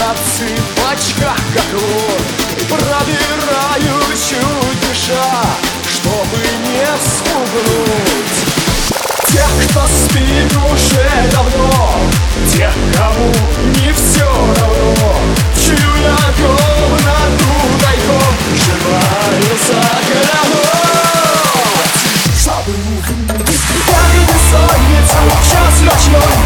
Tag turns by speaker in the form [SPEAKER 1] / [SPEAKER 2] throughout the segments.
[SPEAKER 1] на цыпочках, как вор И пробираю чуть чтобы не спугнуть Тех, кто спит уже давно Тех, кому не все равно Чью я комнату тайком Желаю заколоть Чтобы мухом не бессонница Час ночной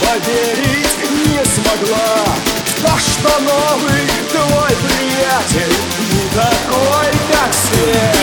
[SPEAKER 1] Поверить не смогла. То, что новый твой приятель? Не такой, как все